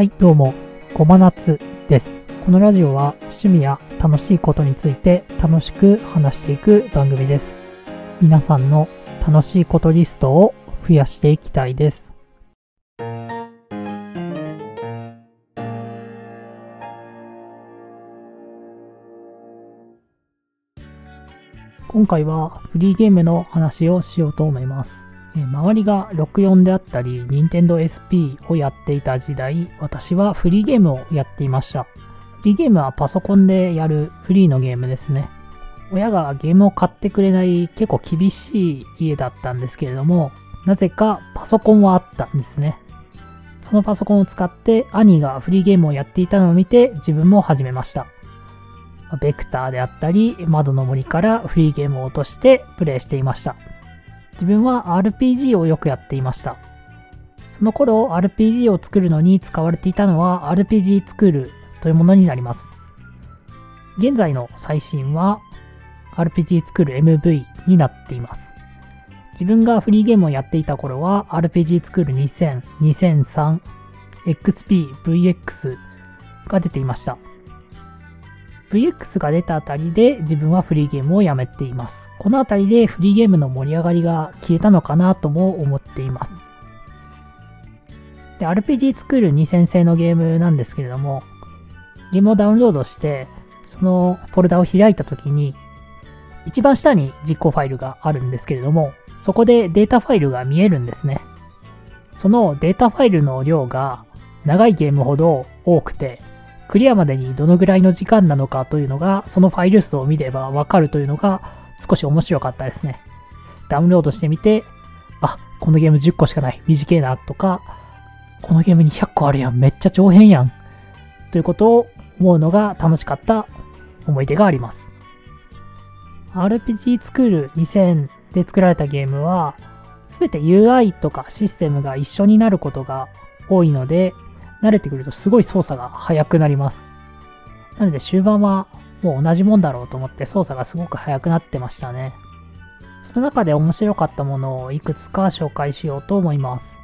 はい、どうも、ごまなつです。このラジオは趣味や楽しいことについて楽しく話していく番組です。皆さんの楽しいことリストを増やしていきたいです。今回はフリーゲームの話をしようと思います。周りが64であったり、Nintendo SP をやっていた時代、私はフリーゲームをやっていました。フリーゲームはパソコンでやるフリーのゲームですね。親がゲームを買ってくれない結構厳しい家だったんですけれども、なぜかパソコンはあったんですね。そのパソコンを使って兄がフリーゲームをやっていたのを見て自分も始めました。ベクターであったり、窓の森からフリーゲームを落としてプレイしていました。自分は RPG をよくやっていました。その頃 RPG を作るのに使われていたのは RPG ツクールというものになります。現在の最新は RPG ツクール MV になっています。自分がフリーゲームをやっていた頃は RPG ツクール2000、2003、XP、VX が出ていました。VX が出たあたりで自分はフリーゲームをやめています。このあたりでフリーゲームの盛り上がりが消えたのかなとも思っています。で、RPG 作る2000製のゲームなんですけれども、ゲームをダウンロードして、そのフォルダを開いたときに、一番下に実行ファイルがあるんですけれども、そこでデータファイルが見えるんですね。そのデータファイルの量が長いゲームほど多くて、クリアまでにどのぐらいの時間なのかというのが、そのファイル数を見ればわかるというのが少し面白かったですね。ダウンロードしてみて、あ、このゲーム10個しかない、短いなとか、このゲームに100個あるやん、めっちゃ長編やん、ということを思うのが楽しかった思い出があります。RPG スクール2000で作られたゲームは、すべて UI とかシステムが一緒になることが多いので、慣れてくるとすごい操作が速くなります。なので終盤はもう同じもんだろうと思って操作がすごく速くなってましたね。その中で面白かったものをいくつか紹介しようと思います。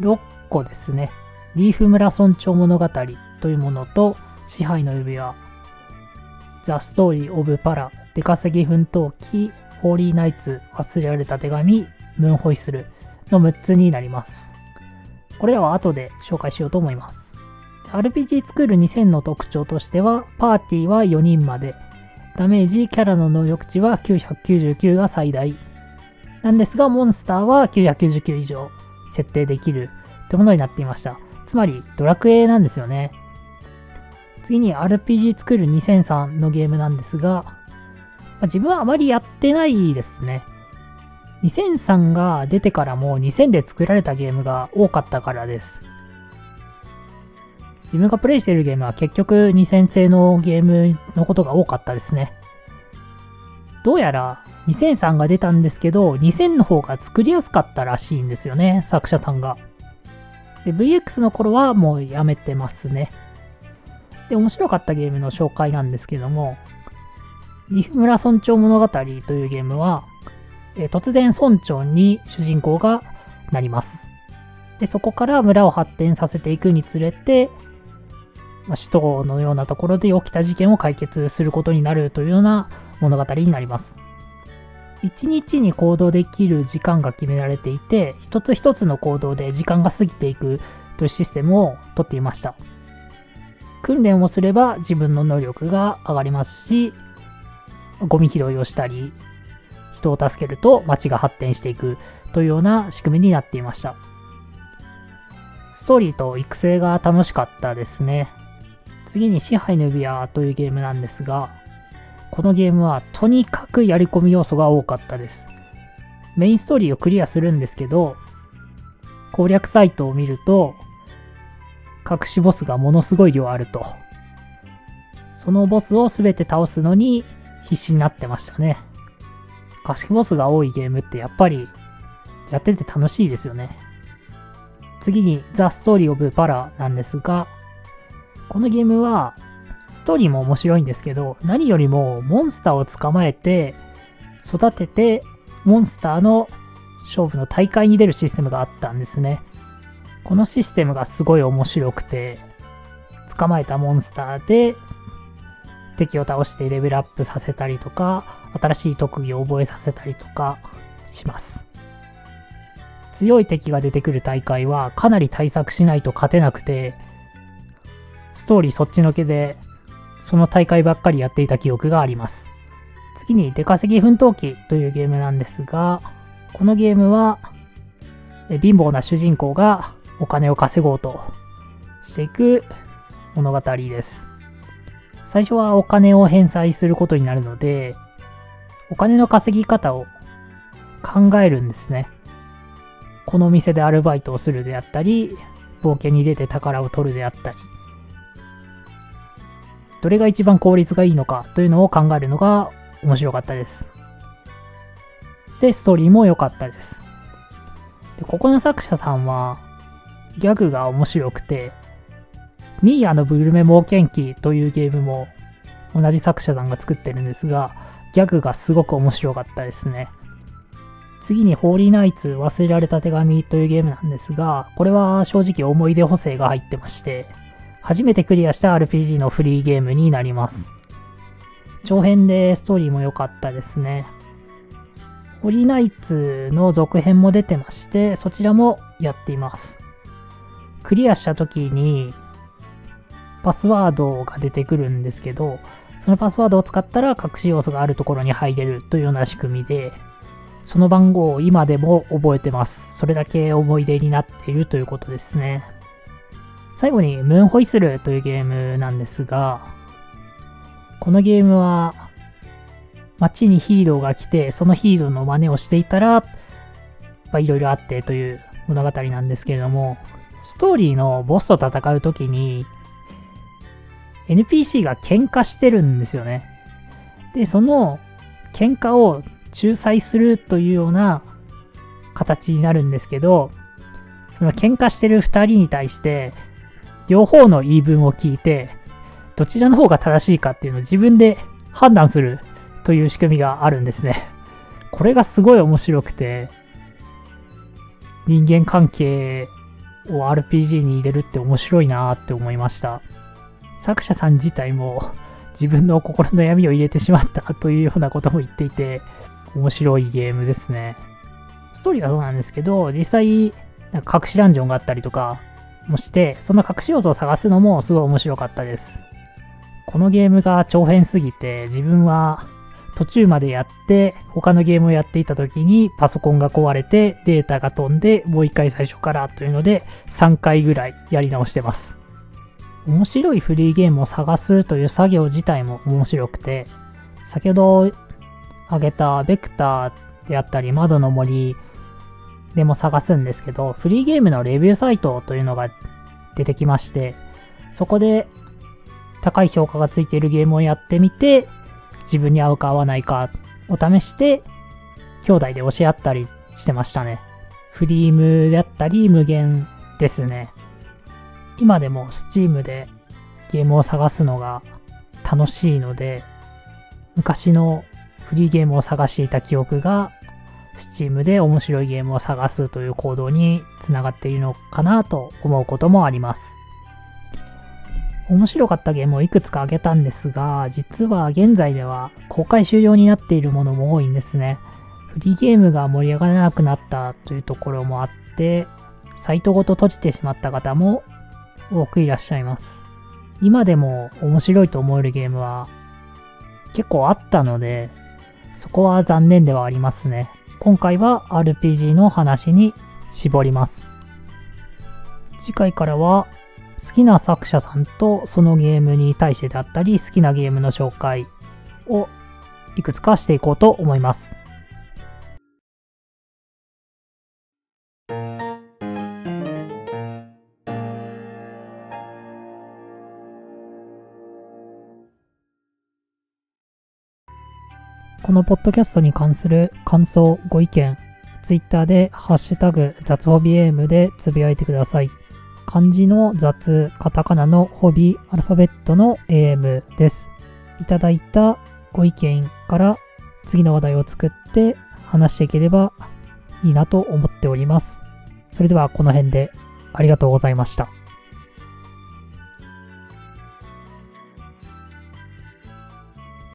6個ですね。リーフ村村長物語というものと支配の指輪、ザ・ストーリー・オブ・パラ、出稼ぎ奮闘記、ホーリーナイツ、忘れられた手紙、ムーンホイッスルの6つになります。これらは後で紹介しようと思います。RPG スクール2000の特徴としては、パーティーは4人まで、ダメージ、キャラの能力値は999が最大。なんですが、モンスターは999以上設定できるというものになっていました。つまり、ドラクエなんですよね。次に RPG スクール2003のゲームなんですが、まあ自分はあまりやってないですね。2003が出てからも2000で作られたゲームが多かったからです。自分がプレイしているゲームは結局2000製のゲームのことが多かったですね。どうやら2003が出たんですけど、2000の方が作りやすかったらしいんですよね、作者さんが。で、VX の頃はもうやめてますね。で、面白かったゲームの紹介なんですけども、リフ村村長物語というゲームは、え突然村長に主人公がなります。で、そこから村を発展させていくにつれて、まあ、首都のようなところで起きた事件を解決することになるというような物語になります。1日に行動できる時間が決められていて、一つ一つの行動で時間が過ぎていくというシステムをとっていました。訓練をすれば自分の能力が上がりますし、ゴミ拾いをしたり、人を助けると街が発展していくというような仕組みになっていました。ストーリーと育成が楽しかったですね。次に支配の指輪というゲームなんですが、このゲームはとにかくやり込み要素が多かったです。メインストーリーをクリアするんですけど、攻略サイトを見ると、隠しボスがものすごい量あると。そのボスを全て倒すのに必死になってましたね。隠しボスが多いゲームってやっぱりやってて楽しいですよね。次に、ザ・ストーリー・オブ・パラなんですが、このゲームは、ストーリーも面白いんですけど、何よりもモンスターを捕まえて、育てて、モンスターの勝負の大会に出るシステムがあったんですね。このシステムがすごい面白くて、捕まえたモンスターで敵を倒してレベルアップさせたりとか、新しい特技を覚えさせたりとかします。強い敵が出てくる大会はかなり対策しないと勝てなくて、ストーリーそっちのけで、その大会ばっかりやっていた記憶があります。次に、出稼ぎ奮闘記というゲームなんですが、このゲームは、貧乏な主人公がお金を稼ごうとしていく物語です。最初はお金を返済することになるので、お金の稼ぎ方を考えるんですね。この店でアルバイトをするであったり、冒険に出て宝を取るであったり、どれが一番効率がいいのかというのを考えるのが面白かったです。そしてストーリーも良かったです。でここの作者さんはギャグが面白くて、ミーヤのグルメ冒険記というゲームも同じ作者さんが作ってるんですが、ギャグがすごく面白かったですね。次にホーリーナイツ忘れられた手紙というゲームなんですが、これは正直思い出補正が入ってまして、初めてクリアした RPG のフリーゲームになります。長編でストーリーも良かったですね。ホーリーナイツの続編も出てまして、そちらもやっています。クリアした時にパスワードが出てくるんですけど、そのパスワードを使ったら隠し要素があるところに入れるというような仕組みで、その番号を今でも覚えてます。それだけ思い出になっているということですね。最後に、ムーンホイッスルというゲームなんですが、このゲームは、街にヒーローが来て、そのヒーローの真似をしていたら、いろいろあってという物語なんですけれども、ストーリーのボスと戦うときに、NPC が喧嘩してるんですよね。で、その喧嘩を仲裁するというような形になるんですけど、その喧嘩してる2人に対して、両方の言い分を聞いて、どちらの方が正しいかっていうのを自分で判断するという仕組みがあるんですね。これがすごい面白くて、人間関係を RPG に入れるって面白いなって思いました。作者さん自体も自分の心の闇を入れてしまったというようなことも言っていて、面白いゲームですね。ストーリーはそうなんですけど、実際、なんか隠しダンジョンがあったりとかもして、そんな隠し要素を探すのもすごい面白かったです。このゲームが長編すぎて、自分は途中までやって、他のゲームをやっていた時にパソコンが壊れてデータが飛んで、もう一回最初からというので、3回ぐらいやり直してます。面白いフリーゲームを探すという作業自体も面白くて、先ほど挙げたベクターであったり窓の森でも探すんですけど、フリーゲームのレビューサイトというのが出てきまして、そこで高い評価がついているゲームをやってみて、自分に合うか合わないかを試して、兄弟で押し合ったりしてましたね。フリームであったり無限ですね。今でも Steam でゲームを探すのが楽しいので、昔のフリーゲームを探していた記憶が Steam で面白いゲームを探すという行動につながっているのかなと思うこともあります。面白かったゲームをいくつか挙げたんですが、実は現在では公開終了になっているものも多いんですね。フリーゲームが盛り上がらなくなったというところもあって、サイトごと閉じてしまった方も多くいらっしゃいます。今でも面白いと思えるゲームは結構あったので、そこは残念ではありますね。今回は RPG の話に絞ります。次回からは好きな作者さんとそのゲームに対してであったり好きなゲームの紹介をいくつかしていこうと思います。このポッドキャストに関する感想、ご意見、ツイッターでハッシュタグ雑ホビエームでつぶやいてください。漢字の雑、カタカナのホビ、アルファベットの AM です。いただいたご意見から次の話題を作って話していければいいなと思っております。それではこの辺でありがとうございました。